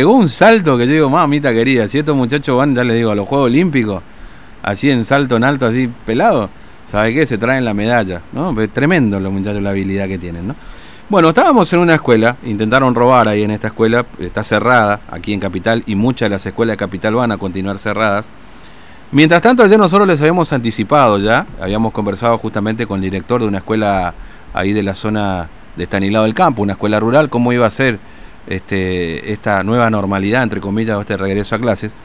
Llegó un salto que yo digo, mamita querida, si estos muchachos van, ya les digo, a los Juegos Olímpicos, así en salto en alto, así pelado, ¿sabe qué? Se traen la medalla, ¿no? Es tremendo los muchachos la habilidad que tienen, ¿no? Bueno, estábamos en una escuela, intentaron robar ahí en esta escuela, está cerrada aquí en Capital y muchas de las escuelas de Capital van a continuar cerradas. Mientras tanto, ayer nosotros les habíamos anticipado ya, habíamos conversado justamente con el director de una escuela ahí de la zona de Estanislao del Campo, una escuela rural, cómo iba a ser este, esta nueva normalidad, entre comillas, o este regreso a clases.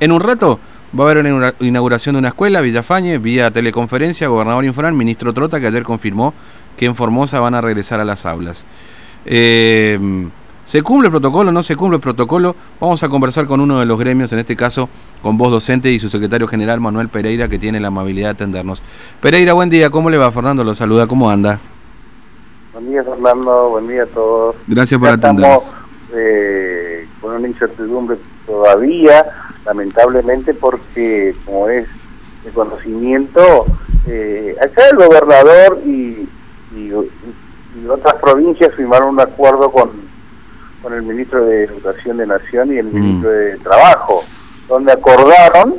En un rato va a haber una inauguración de una escuela, Villafañe, vía teleconferencia, gobernador Infran, ministro Trota, que ayer confirmó que en Formosa van a regresar a las aulas. Eh, ¿Se cumple el protocolo? ¿No se cumple el protocolo? Vamos a conversar con uno de los gremios, en este caso con voz docente y su secretario general Manuel Pereira, que tiene la amabilidad de atendernos. Pereira, buen día, ¿cómo le va? Fernando lo saluda, ¿cómo anda? Día, Fernando, buen día a todos. Gracias por atendernos eh, con una incertidumbre todavía, lamentablemente porque, como es de conocimiento, eh, acá el gobernador y, y, otras provincias firmaron un acuerdo con, con el ministro de Educación de Nación y el mm. ministro de Trabajo, donde acordaron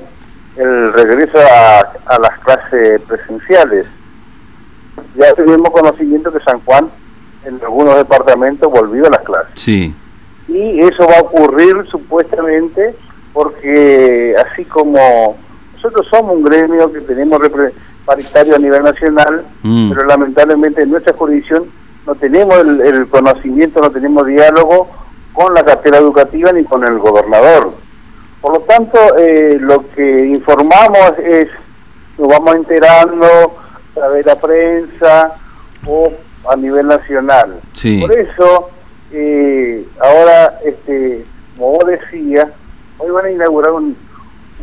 el regreso a, a las clases presenciales. Ya tenemos conocimiento que San Juan en algunos departamentos volvió a las clases. Sí y eso va a ocurrir supuestamente porque así como nosotros somos un gremio que tenemos paritario a nivel nacional, mm. pero lamentablemente en nuestra jurisdicción no tenemos el, conocimiento, no tenemos diálogo con la cartera educativa ni con el gobernador. Por lo tanto, eh, lo que informamos es, nos vamos enterando a través de la prensa o a nivel nacional. Por eso eh, ahora, este, como vos decías, hoy van a inaugurar un,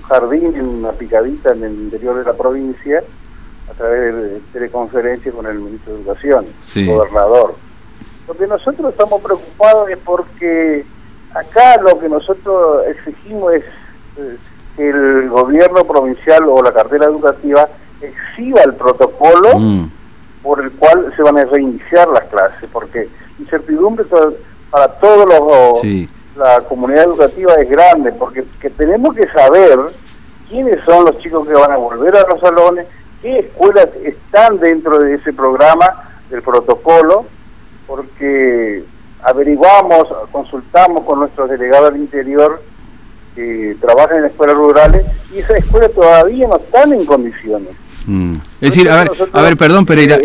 jardín en una picadita en el interior de la provincia a través de teleconferencia con el ministro de Educación, el gobernador. Lo que nosotros estamos preocupados es porque acá lo que nosotros exigimos es eh, que el gobierno provincial o la cartera educativa exhiba el protocolo mm. Por el cual se van a reiniciar las clases, porque incertidumbre para todos los la comunidad educativa es grande porque que tenemos que saber quiénes son los chicos que van a volver a los salones qué escuelas están dentro de ese programa del protocolo porque averiguamos consultamos con nuestros delegados del interior que trabajan en escuelas rurales y esas escuelas todavía no están en condiciones Mm. Es decir, a ver, a ver, perdón, Pereira.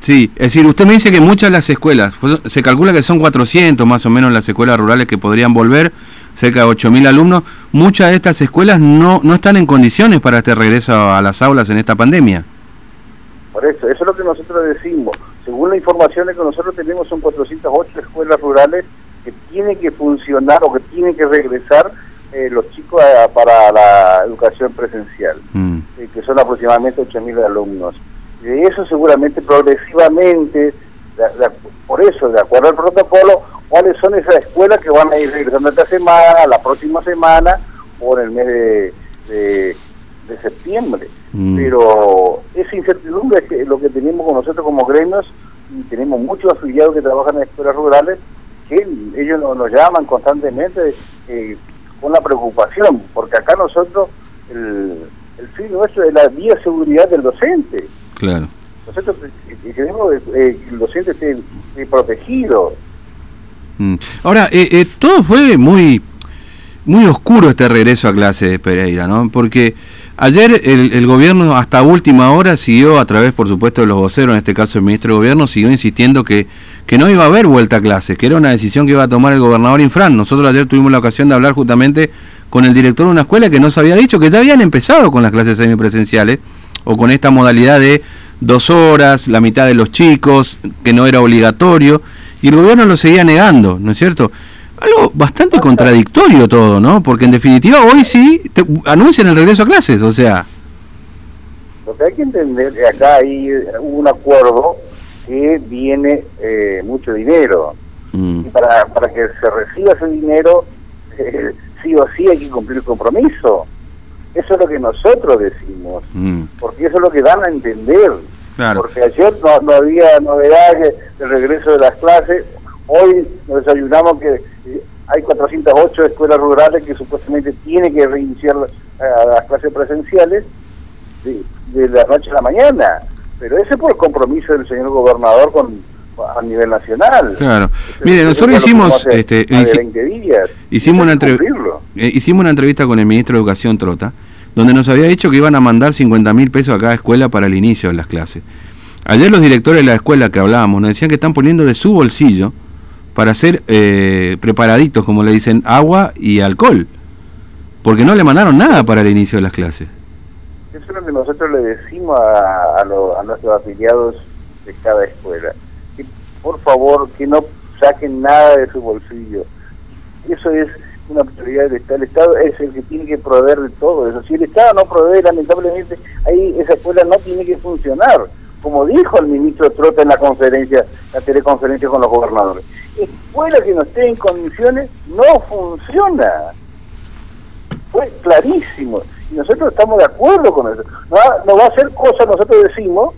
Sí, es decir, usted me dice que muchas de las escuelas, pues, se calcula que son 400 más o menos las escuelas rurales que podrían volver, cerca de 8.000 alumnos. Muchas de estas escuelas no, no están en condiciones para este regreso a las aulas en esta pandemia. Por eso, eso es lo que nosotros decimos. Según la información que nosotros tenemos, son 408 escuelas rurales que tienen que funcionar o que tienen que regresar eh, los chicos para la educación presencial, mm. eh, que son aproximadamente 8.000 alumnos. De eso seguramente progresivamente, por eso, de acuerdo al protocolo, cuáles son esas escuelas que van a ir regresando esta semana, la próxima semana o en el mes de, septiembre. Mm. Pero esa incertidumbre es lo que tenemos con nosotros como gremios y tenemos muchos afiliados que trabajan en escuelas rurales que ellos nos, llaman constantemente eh, la preocupación, porque acá nosotros, el, el fin nuestro es la vía seguridad del docente. Claro. Nosotros queremos eh, que el docente esté, protegido. Mm. Ahora, eh, eh, todo fue muy muy oscuro este regreso a clase de Pereira, ¿no? Porque ayer el, el, gobierno hasta última hora siguió, a través por supuesto de los voceros, en este caso el ministro de Gobierno, siguió insistiendo que, que no iba a haber vuelta a clases, que era una decisión que iba a tomar el gobernador Infran. Nosotros ayer tuvimos la ocasión de hablar justamente con el director de una escuela que nos había dicho que ya habían empezado con las clases semipresenciales o con esta modalidad de dos horas, la mitad de los chicos, que no era obligatorio, y el gobierno lo seguía negando, ¿no es cierto? Algo bastante contradictorio todo, ¿no? Porque en definitiva hoy sí anuncian el regreso a clases, o sea... Lo que hay que entender que acá hay un acuerdo que viene eh, mucho dinero. Mm. Y para, para que se reciba ese dinero, eh, sí o sí hay que cumplir el compromiso. Eso es lo que nosotros decimos, mm. porque eso es lo que dan a entender. Porque ayer no, no había novedades del regreso de las clases, hoy nos desayunamos que hay 408 escuelas rurales que supuestamente tienen que reiniciar las clases presenciales de, de la noche a la mañana. Pero ese por el compromiso del señor gobernador con a nivel nacional. Claro. Mire, nosotros hicimos este, hicimos una eh, hicimos una entrevista con el ministro de Educación Trota, donde nos había dicho que iban a mandar 50 mil pesos a cada escuela para el inicio de las clases. Ayer los directores de la escuela que hablábamos nos decían que están poniendo de su bolsillo para hacer eh, preparaditos, como le dicen, agua y alcohol, porque no le mandaron nada para el inicio de las clases. Eso es lo que nosotros le decimos a, a nuestros afiliados de cada escuela por favor, que no saquen nada de su bolsillo. Eso es una prioridad del Estado. El Estado es el que tiene que proveer de todo eso. Si el Estado no provee, lamentablemente, ahí esa escuela no tiene que funcionar. Como dijo el ministro Trota en la conferencia, la teleconferencia con los gobernadores. Escuela que no esté en condiciones no funciona. Fue clarísimo. Y nosotros estamos de acuerdo con eso. No, va a ser cosa, nosotros decimos,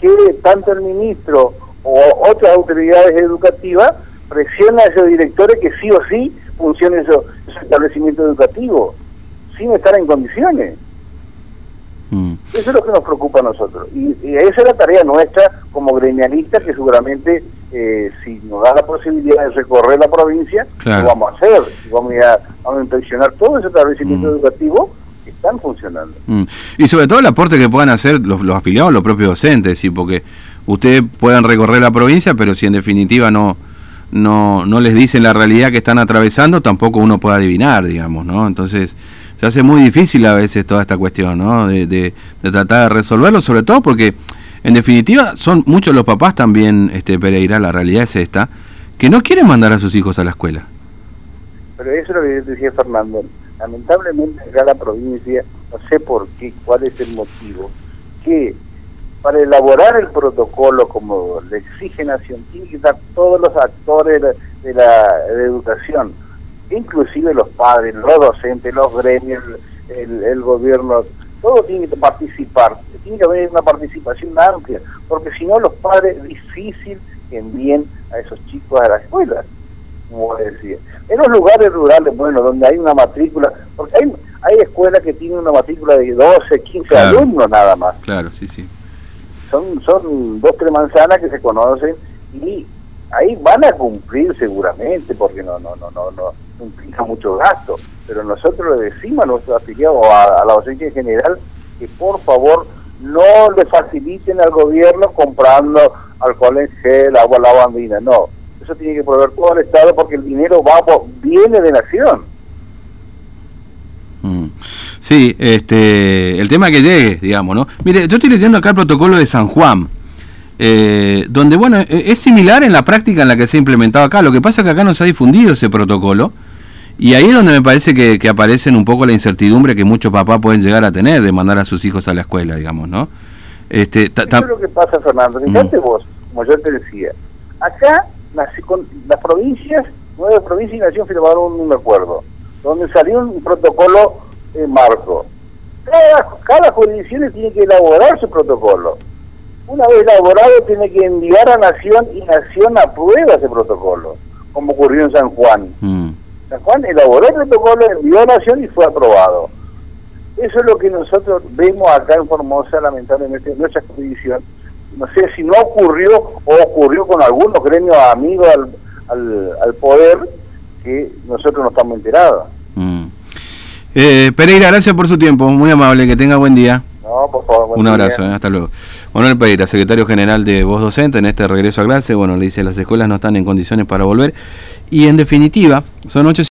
que tanto el ministro o otras autoridades educativas presionan a esos directores que sí o sí funcione eso, ese establecimiento educativo, sin estar en condiciones. Eso es lo que nos preocupa a nosotros. Y, esa es la tarea nuestra como gremialistas, que seguramente eh, si nos da la posibilidad de recorrer la provincia, lo vamos a hacer. Vamos a, vamos a inspeccionar todo ese establecimiento mm. educativo que están funcionando. Mm. Y sobre todo el aporte que puedan hacer los, los afiliados, los propios docentes, ¿sí? porque ustedes puedan recorrer la provincia, pero si en definitiva no, no, no les dicen la realidad que están atravesando, tampoco uno puede adivinar, digamos, ¿no? Entonces se hace muy difícil a veces toda esta cuestión, ¿no? De, tratar de resolverlo, sobre todo porque en definitiva son muchos los papás también, este Pereira, la realidad es esta, que no quieren mandar a sus hijos a la escuela. Pero eso es lo que decía Fernando. Lamentablemente acá la provincia, no sé por qué, cuál es el motivo, que para elaborar el protocolo como le exige Nación, tiene que estar todos los actores de la, educación, inclusive los padres, los docentes, los gremios, el, gobierno, todo tiene que participar, tiene que haber una participación amplia, porque si no los padres es difícil que envíen a esos chicos a la escuela, como decía. En los lugares rurales, bueno, donde hay una matrícula, porque hay, hay escuelas que tienen una matrícula de 12, 15 alumnos nada más. Claro, sí, sí son, son dos, tres manzanas que se conocen y ahí van a cumplir seguramente, porque no, no, no, no, no implica mucho gasto, pero nosotros le decimos a nuestros afiliados, a, a la docencia en general, que por favor no le faciliten al gobierno comprando alcohol en gel, agua lavandina, no. Eso tiene que proveer todo el Estado porque el dinero va viene de nación. Sí, este, el tema que llegue, digamos, ¿no? Mire, yo estoy leyendo acá el protocolo de San Juan, eh, donde, bueno, e, es similar en la práctica en la que se ha implementado acá. Lo que pasa es que acá no se ha difundido ese protocolo. Y ahí es donde me parece que, que aparecen un poco la incertidumbre que muchos papás pueden llegar a tener de mandar a sus hijos a la escuela, digamos, ¿no? Este, Eso es lo que pasa, Fernando. Fíjate mm. vos, como yo te decía, acá con las provincias, nueve provincias y nación firmaron un acuerdo, donde salió un protocolo en marco. Cada, cada jurisdicción tiene que elaborar su protocolo. Una vez elaborado, tiene que enviar a Nación y Nación aprueba ese protocolo, como ocurrió en San Juan. Mm. Juan elaboró el protocolo, envió a Nación y fue aprobado. Eso es lo que nosotros vemos acá en Formosa, lamentablemente, en nuestra jurisdicción. No sé si no ocurrió o ocurrió con algunos gremios amigos al, al, poder que nosotros no estamos enterados. Mm. Eh, Pereira, gracias por su tiempo, muy amable, que tenga buen día. No, por favor. Un abrazo, eh, hasta luego. Manuel Pereira, secretario general de Voz Docente, en este regreso a clase, bueno, le dice, las escuelas no están en condiciones para volver. Y en definitiva, son ocho